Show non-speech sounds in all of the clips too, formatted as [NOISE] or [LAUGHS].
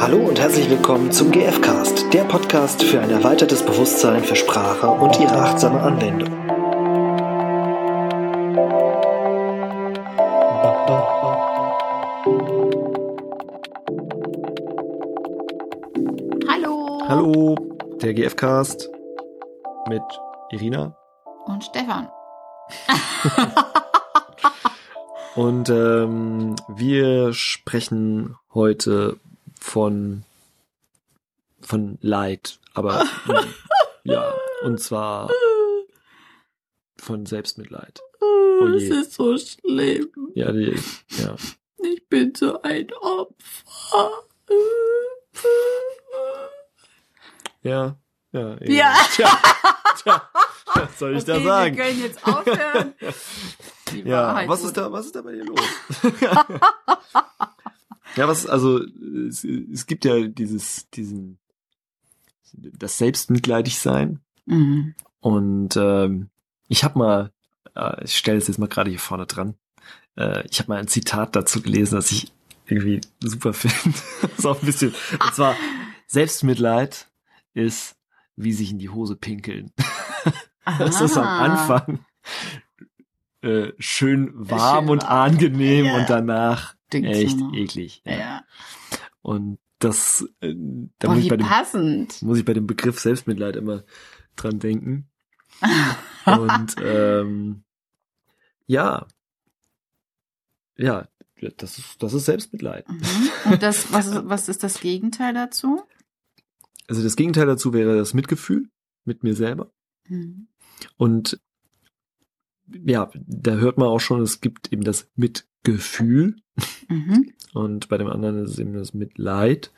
Hallo und herzlich willkommen zum GFcast, der Podcast für ein erweitertes Bewusstsein für Sprache und ihre achtsame Anwendung. Hallo. Hallo, der GFcast mit Irina Und Stefan. [LAUGHS] und ähm, wir sprechen heute von von Leid, aber [LAUGHS] ja, und zwar von Selbstmitleid. Es je. ist so schlimm. Ja, die, ja. Ich bin so ein Opfer. Ja, ja. eben. Ja. [LAUGHS] Tja, tja, was soll ich da Okay, sagen? Wir können jetzt aufhören. [LAUGHS] Die Ja, Wahrheit was wurde- ist da, was ist da bei dir los? ja, was, also, es, es gibt ja dieses, diesen, das selbstmitleidig sein. Mhm. Und ähm, ich habe mal, äh, ich stelle es jetzt mal gerade hier vorne dran, äh, ich habe mal ein Zitat dazu gelesen, das ich irgendwie super [LAUGHS] finde. das auch ein bisschen, und zwar, [LAUGHS] Selbstmitleid ist wie sich in die Hose pinkeln. Das ist am. Anfang äh, schön warm Schön und warm. angenehm Ja. und danach Stinkt's echt nur eklig. Ja. ja. Und das, äh, da Boah, muss, ich bei dem, passend. muss ich bei dem Begriff Selbstmitleid immer dran denken. [LAUGHS] Und ähm, ja, ja, das ist, das ist Selbstmitleid. Mhm. Und das, was, was ist das Gegenteil dazu? Also das Gegenteil dazu wäre das Mitgefühl mit mir selber. Mhm. Und ja, da hört man auch schon, es gibt eben das Mitgefühl Mhm. und bei dem anderen ist es eben das Mitleid.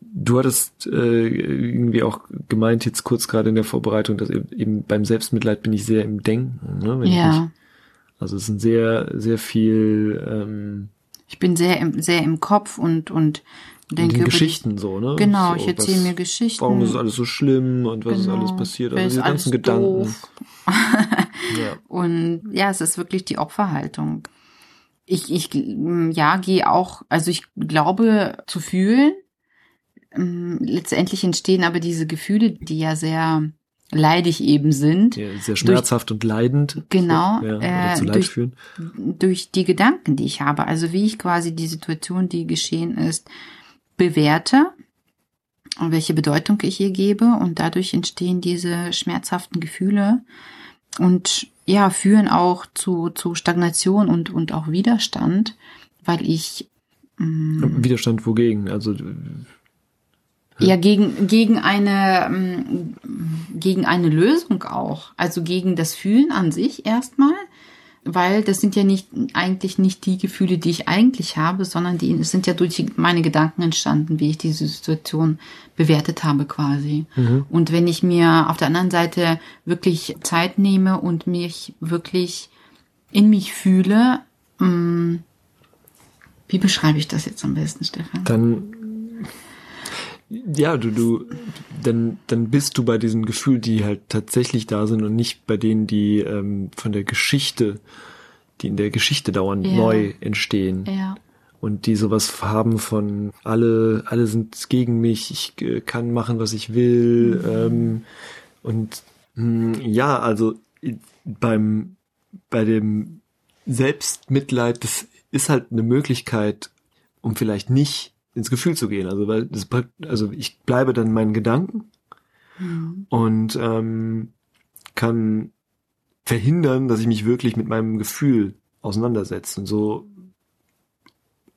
Du hattest äh, irgendwie auch gemeint, jetzt kurz gerade in der Vorbereitung, dass eben, beim Selbstmitleid bin ich sehr im Denken. Ne? Wenn Ja. mich, also es sind sehr, sehr viel ähm, Ich bin sehr im, sehr im Kopf und, und denke den Geschichten so, ne? Genau, so, ich erzähle mir Geschichten. Warum ist es alles so schlimm und was ist Genau. alles passiert? Also ist diese ganzen Gedanken. [LAUGHS] Ja. Und ja, es ist wirklich die Opferhaltung. Ich, ich, mm, ja, gehe auch, also ich glaube zu fühlen. Mm, Letztendlich entstehen aber diese Gefühle, die ja sehr leidig eben sind, Ja, sehr schmerzhaft und leidend. Genau, So, ja, äh, zu Leid durch- führen. durch die Gedanken, die ich habe. Also wie ich quasi die Situation, die geschehen ist, bewerte und welche Bedeutung ich ihr gebe. Und dadurch entstehen diese schmerzhaften Gefühle und ja, führen auch zu, zu Stagnation und, und auch Widerstand, weil ich mh, Widerstand wogegen? Also ja gegen, gegen eine, mh, gegen eine Lösung auch, also gegen das Fühlen an sich erstmal, weil das sind ja nicht, eigentlich nicht die Gefühle, die ich eigentlich habe, sondern die es sind ja durch meine Gedanken entstanden, wie ich diese Situation bewertet habe quasi. Und wenn ich mir auf der anderen Seite wirklich Zeit nehme und mich wirklich in mich fühle, mh, wie beschreibe ich das jetzt am besten, Stefan? dann ja, du, du, dann, dann bist du bei diesen Gefühlen, die halt tatsächlich da sind und nicht bei denen, die ähm, von der Geschichte, die in der Geschichte dauernd Ja. neu entstehen. Ja. Und die sowas haben von alle, alle sind gegen mich, ich äh, kann machen, was ich will. Ähm, und mh, ja, also beim bei dem Selbstmitleid, das ist halt eine Möglichkeit, um vielleicht nicht ins Gefühl zu gehen. Also weil das, also ich bleibe dann meinen Gedanken Mhm. und ähm, kann verhindern, dass ich mich wirklich mit meinem Gefühl auseinandersetze. Und so,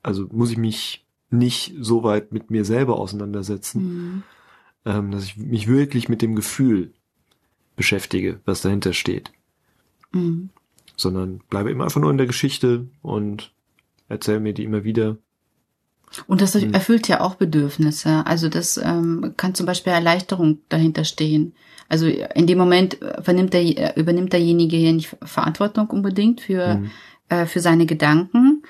also muss ich mich nicht so weit mit mir selber auseinandersetzen, Mhm. ähm, dass ich mich wirklich mit dem Gefühl beschäftige, was dahinter steht, Mhm. sondern bleibe immer einfach nur in der Geschichte und erzähle mir die immer wieder. Und das Mhm. erfüllt ja auch Bedürfnisse. Also das ähm, kann zum Beispiel Erleichterung dahinter stehen. Also in dem Moment äh, vernimmt der, äh, übernimmt derjenige hier nicht Verantwortung unbedingt für, Mhm. äh, für seine Gedanken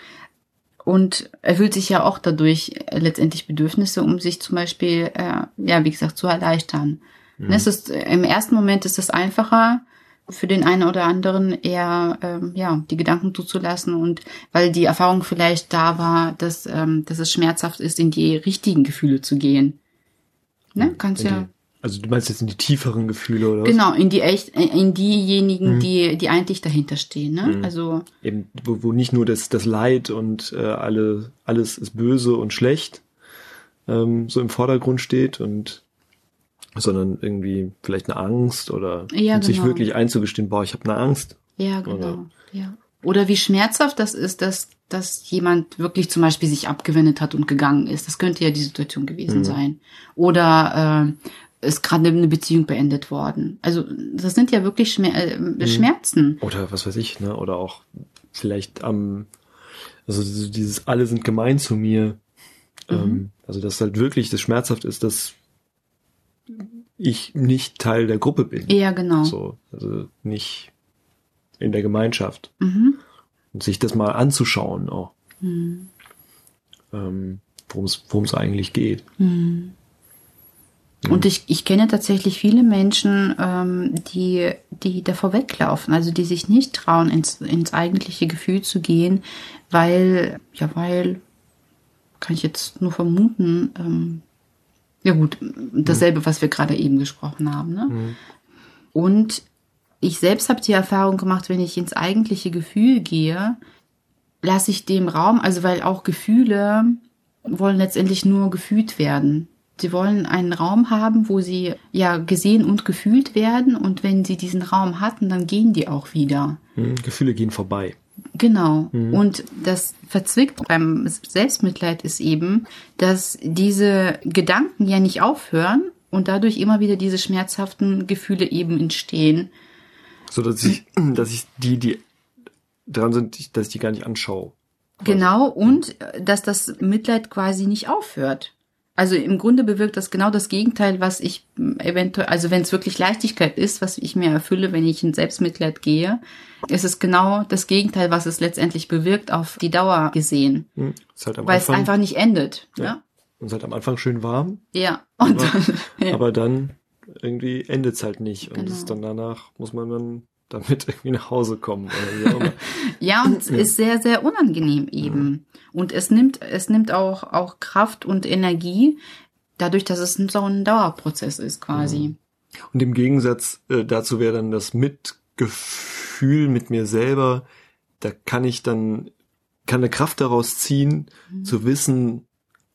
und erfüllt sich ja auch dadurch äh, letztendlich Bedürfnisse, um sich zum Beispiel, äh, ja, wie gesagt, zu erleichtern. Mhm. Es ist, Im ersten Moment ist es einfacher, für den einen oder anderen eher ähm, ja die Gedanken zuzulassen und weil die Erfahrung vielleicht da war, dass ähm, dass es schmerzhaft ist, in die richtigen Gefühle zu gehen. Ne, kannst In ja die, also du meinst jetzt in die tieferen Gefühle oder was? genau in die echt in diejenigen, Mhm. die die eigentlich dahinter stehen. Ne? Mhm. Also Eben, wo, wo nicht nur das, das Leid und äh, alle, alles ist böse und schlecht ähm, so im Vordergrund steht und sondern irgendwie vielleicht eine Angst oder Ja, und sich genau. wirklich einzugestehen, boah, ich habe eine Angst. Ja, genau. Oder- Ja. Oder wie schmerzhaft das ist, dass, dass jemand wirklich zum Beispiel sich abgewendet hat und gegangen ist. Das könnte ja die Situation gewesen Mhm. sein. Oder äh, ist gerade eine Beziehung beendet worden. Also das sind ja wirklich Schmer Mhm. äh, Schmerzen. Oder was weiß ich, ne? Oder auch vielleicht am, also so dieses alle sind gemein zu mir. Mhm. Ähm, also dass halt wirklich das schmerzhaft ist, dass ich nicht Teil der Gruppe bin. Ja, genau. So, also nicht in der Gemeinschaft. Mhm. Und sich das mal anzuschauen auch, Mhm. ähm, worum es eigentlich geht. Mhm. Und ich, ich kenne tatsächlich viele Menschen, ähm, die, die davor weglaufen, also die sich nicht trauen, ins, ins eigentliche Gefühl zu gehen, weil, ja, weil, kann ich jetzt nur vermuten, ähm, ja gut, dasselbe, was wir gerade eben gesprochen haben. Ne? Mhm. Und ich selbst habe die Erfahrung gemacht, wenn ich ins eigentliche Gefühl gehe, lasse ich dem Raum, also weil auch Gefühle wollen letztendlich nur gefühlt werden. Sie wollen einen Raum haben, wo sie ja gesehen und gefühlt werden und wenn sie diesen Raum hatten, dann gehen die auch wieder. Mhm. Gefühle gehen vorbei. Genau. Und das verzwickt beim Selbstmitleid ist eben, dass diese Gedanken ja nicht aufhören und dadurch immer wieder diese schmerzhaften Gefühle eben entstehen. So dass ich, [CLEARS THROAT] dass ich die, die dran sind, dass ich die gar nicht anschaue. Genau, und äh, dass das Mitleid quasi nicht aufhört. Also im Grunde bewirkt das genau das Gegenteil, was ich m, eventuell, also wenn es wirklich Leichtigkeit ist, was ich mir erfülle, wenn ich in Selbstmitleid gehe, ist es genau das Gegenteil, was es letztendlich bewirkt, auf die Dauer gesehen. Ist halt Weil es einfach nicht endet. Ja. Ja. ist halt am Anfang schön warm, Ja. Und Aber- dann, [LAUGHS] ja. aber dann irgendwie endet's halt nicht. Und Genau. es dann danach muss man dann damit [LAUGHS] irgendwie nach Hause kommen. Oder wie auch immer. [LAUGHS] Ja, und es ist sehr, sehr unangenehm eben. Und es nimmt, es nimmt auch, auch Kraft und Energie, dadurch, dass es so ein Dauerprozess ist quasi. Und im Gegensatz äh, dazu wäre dann das Mitgefühl mit mir selber, da kann ich dann, kann eine Kraft daraus ziehen, Mhm. zu wissen,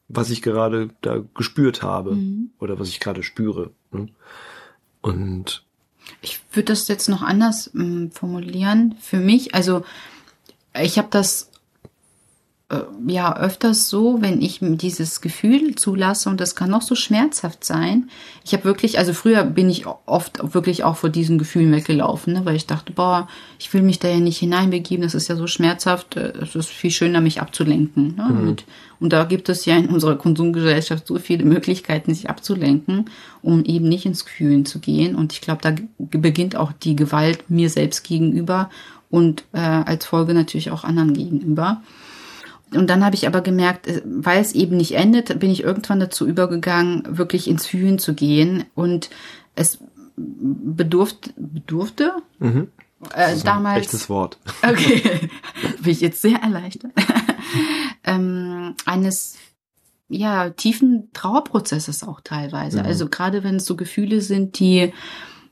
was ich gerade da gespürt habe Mhm. oder was ich gerade spüre. ne? Und Ich würde das jetzt noch anders ähm, formulieren. Für mich, also ich habe das äh, ja öfters so, wenn ich dieses Gefühl zulasse und das kann noch so schmerzhaft sein. Ich habe wirklich, also früher bin ich oft wirklich auch vor diesen Gefühlen weggelaufen, ne, weil ich dachte, boah, ich will mich da ja nicht hineinbegeben, das ist ja so schmerzhaft, äh, es ist viel schöner, mich abzulenken. Ne? Und, und da gibt es ja in unserer Konsumgesellschaft so viele Möglichkeiten, sich abzulenken, um eben nicht ins Fühlen zu gehen. Und ich glaube, da beginnt auch die Gewalt mir selbst gegenüber und äh, als Folge natürlich auch anderen gegenüber. Und dann habe ich aber gemerkt, äh, weil es eben nicht endet, bin ich irgendwann dazu übergegangen, wirklich ins Fühlen zu gehen. Und es bedurft, bedurfte mhm, äh, ist ein damals. echtes Wort. [LAUGHS] Okay, [LAUGHS] bin ich jetzt sehr erleichtert. [LAUGHS] ähm, eines ja tiefen Trauerprozesses auch teilweise. Mhm. Also gerade wenn es so Gefühle sind, die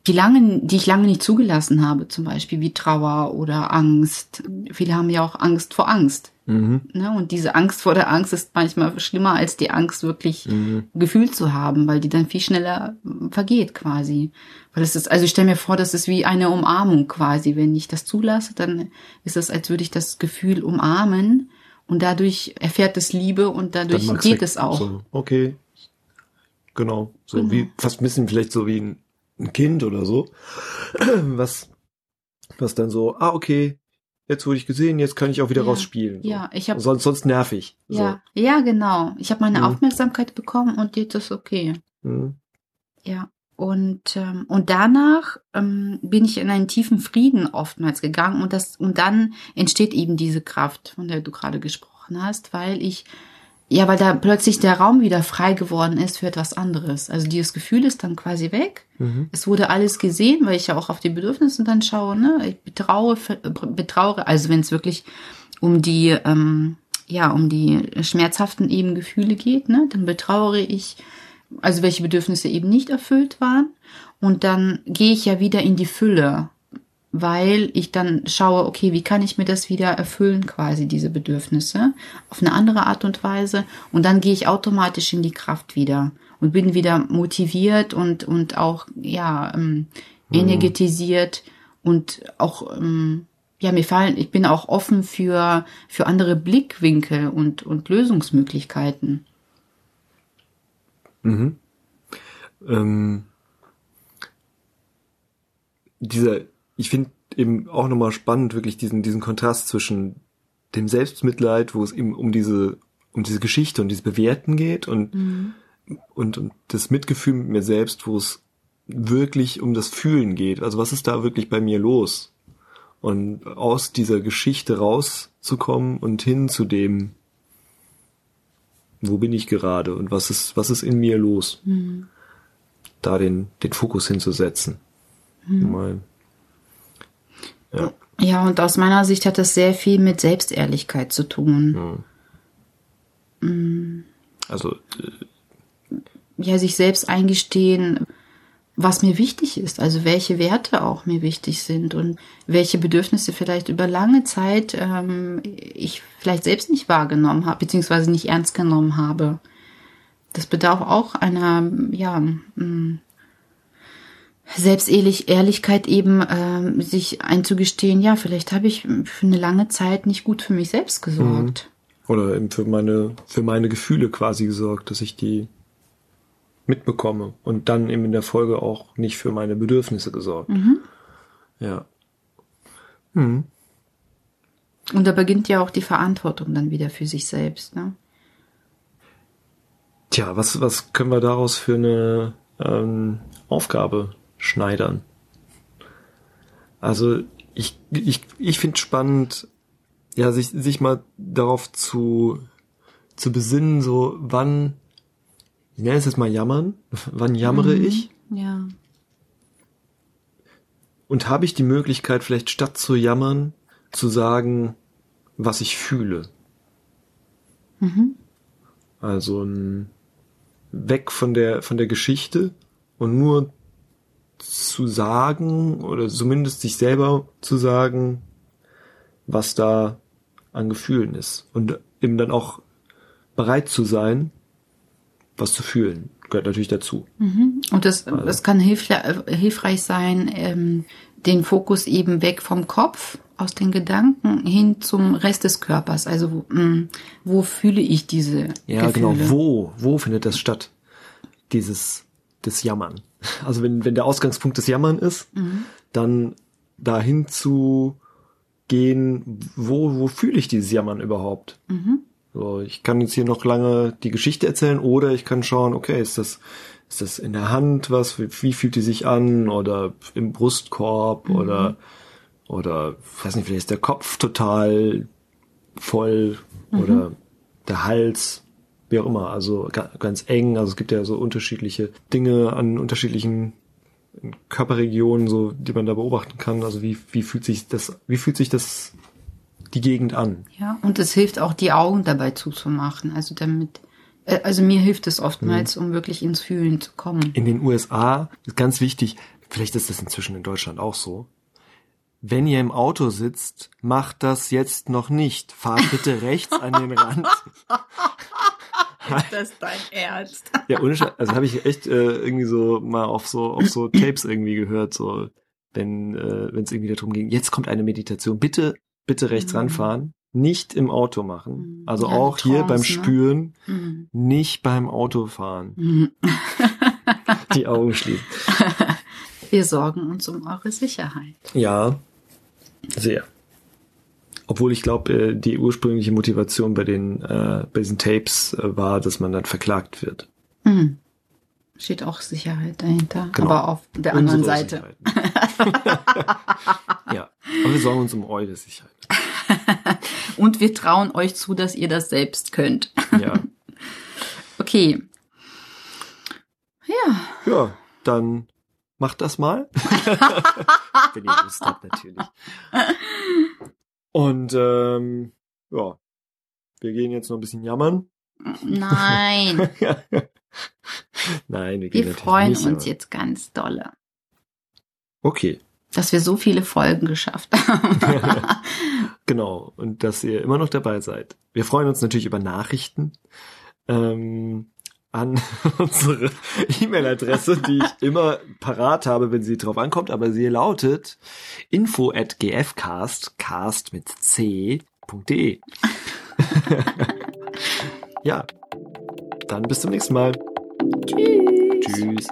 die lange, die ich lange nicht zugelassen habe, zum Beispiel wie Trauer oder Angst. Viele haben ja auch Angst vor Angst. Mhm, Ne? Und diese Angst vor der Angst ist manchmal schlimmer als die Angst wirklich mhm, gefühlt zu haben, weil die dann viel schneller äh, vergeht quasi. Weil es ist, also ich stelle mir vor, das ist wie eine Umarmung quasi. Wenn ich das zulasse, dann ist es, als würde ich das Gefühl umarmen und dadurch erfährt es Liebe und dadurch geht es auch. So, okay. Genau. So Genau. wie, fast ein bisschen vielleicht so wie ein, ein Kind oder so. [CLEARS THROAT] Was, was dann so, ah, okay, jetzt wurde ich gesehen, jetzt kann ich auch wieder Ja. rausspielen. So. Ja, ich habe sonst, sonst nervig. ja, ja genau. Ich habe meine Mhm. Aufmerksamkeit bekommen und jetzt ist okay. So. Mhm. Ja. Und, ähm, und danach ähm, bin ich in einen tiefen Frieden oftmals gegangen und das und dann entsteht eben diese Kraft, von der du gerade gesprochen hast, weil ich ja, weil da plötzlich der Raum wieder frei geworden ist für etwas anderes. Also dieses Gefühl ist dann quasi weg. Mhm. Es wurde alles gesehen, weil ich ja auch auf die Bedürfnisse dann schaue. Ne? Ich betraue, betraure, also wenn es wirklich um die, ähm, ja, um die schmerzhaften eben Gefühle geht, ne, dann betrauere ich, also welche Bedürfnisse eben nicht erfüllt waren. Und dann gehe ich ja wieder in die Fülle weil ich dann schaue, okay, wie kann ich mir das wieder erfüllen, quasi diese Bedürfnisse, auf eine andere Art und Weise. Und dann gehe ich automatisch in die Kraft wieder und bin wieder motiviert und, und auch, ja, ähm, mhm. energetisiert mhm. und auch, ähm, ja, mir fallen, ich bin auch offen für, für andere Blickwinkel und, und Lösungsmöglichkeiten. Mhm. Ähm, dieser ich finde eben auch nochmal spannend, wirklich diesen, diesen Kontrast zwischen dem Selbstmitleid, wo es eben um diese, um diese Geschichte und dieses Bewerten geht und, mhm. und, und das Mitgefühl mit mir selbst, wo es wirklich um das Fühlen geht. Also was ist da wirklich bei mir los? Und aus dieser Geschichte rauszukommen und hin zu dem, wo bin ich gerade und was ist, was ist in mir los? Mhm. Da den, den Fokus hinzusetzen. Mhm. Mal ja. ja, und aus meiner Sicht hat das sehr viel mit Selbstehrlichkeit zu tun. Hm. Mhm. Also. Äh, ja, sich selbst eingestehen, was mir wichtig ist, also welche Werte auch mir wichtig sind und welche Bedürfnisse vielleicht über lange Zeit ähm, ich vielleicht selbst nicht wahrgenommen habe, beziehungsweise nicht ernst genommen habe. Das bedarf auch einer, ja, mh, Selbstehrlichkeit eben äh, sich einzugestehen, ja, vielleicht habe ich für eine lange Zeit nicht gut für mich selbst gesorgt. Mhm. Oder eben für meine, für meine Gefühle quasi gesorgt, dass ich die mitbekomme und dann eben in der Folge auch nicht für meine Bedürfnisse gesorgt. Mhm. Ja. Mhm. Und da beginnt ja auch die Verantwortung dann wieder für sich selbst, ne? Tja, was, was können wir daraus für eine ähm, Aufgabe schneidern. Also ich, ich, ich finde spannend, ja, sich, sich mal darauf zu, zu besinnen, so wann, ich nenne es jetzt mal jammern, [LAUGHS] wann jammere mhm, ich? Ja. Und habe ich die Möglichkeit, vielleicht statt zu jammern, zu sagen, was ich fühle? Mhm. Also weg von der, von der Geschichte und nur zu sagen oder zumindest sich selber zu sagen, was da an Gefühlen ist und eben dann auch bereit zu sein, was zu fühlen. Gehört natürlich dazu. Mhm. Und das, also. das kann hilfreich sein, ähm, den Fokus eben weg vom Kopf, aus den Gedanken hin zum Rest des Körpers. Also wo, mh, mm, wo fühle ich diese Ja, genau. Gefühle? genau. Wo, wo findet das statt? Dieses, das Jammern. [LAUGHS] Also wenn, wenn der Ausgangspunkt des Jammern ist, mhm. dann dahin zu gehen, wo, wo fühle ich dieses Jammern überhaupt? Mhm. So, ich kann jetzt hier noch lange die Geschichte erzählen oder ich kann schauen, okay, ist das, ist das in der Hand was, wie, wie fühlt die sich an oder im Brustkorb mhm. oder, oder, weiß nicht, vielleicht ist der Kopf total voll mhm. oder der Hals wie auch immer, also ganz eng. Also es gibt ja so unterschiedliche Dinge an unterschiedlichen Körperregionen, so die man da beobachten kann. Also wie, wie fühlt sich das, wie fühlt sich das die Gegend an? Ja, und es hilft auch, die Augen dabei zuzumachen. Also damit, äh, also mir hilft es oftmals, mhm. um wirklich ins Fühlen zu kommen. In den USA ist ganz wichtig, vielleicht ist das inzwischen in Deutschland auch so. Wenn ihr im Auto sitzt, macht das jetzt noch nicht. Fahrt bitte rechts an den Rand. [LAUGHS] Ist das dein Ernst? Ja, ohne Scheiß, also habe ich echt äh, irgendwie so mal auf so auf so [CLEARS THROAT] Tapes irgendwie gehört, so wenn äh, wenn es irgendwie darum ging, jetzt kommt eine Meditation, bitte bitte rechts mhm. ranfahren, nicht im Auto machen. Mhm. Also ja, auch hier beim ne? Spüren, mhm. nicht beim Autofahren. Mhm. [LAUGHS] Die Augen schließen. [LAUGHS] Wir sorgen uns um eure Sicherheit. Ja, sehr. Obwohl ich glaube, äh, die ursprüngliche Motivation bei den äh, bei diesen Tapes äh, war, dass man dann verklagt wird. Mhm. Steht auch Sicherheit dahinter, genau. aber auf der anderen Unsere Seite. [LAUGHS] ja, aber wir sorgen uns um eure Sicherheit. [LAUGHS] Und wir trauen euch zu, dass ihr das selbst könnt. ja, [LAUGHS] Okay. Ja. Ja, dann macht das mal. Wenn ihr Lust habt, natürlich. Und ähm, ja, wir gehen jetzt noch ein bisschen jammern. Nein. [LAUGHS] Nein, wir gehen Wir freuen nicht, uns aber- jetzt ganz dolle, Okay, dass wir so viele Folgen geschafft haben. [LAUGHS] genau. Und dass ihr immer noch dabei seid. Wir freuen uns natürlich über Nachrichten ähm, an [LAUGHS] unsere E-Mail-Adresse, die ich [LAUGHS] immer parat habe, wenn sie drauf ankommt, aber sie lautet info at gfcast, cast mit c.de. [LAUGHS] ja, dann bis zum nächsten Mal. Tschüss. Tschüss.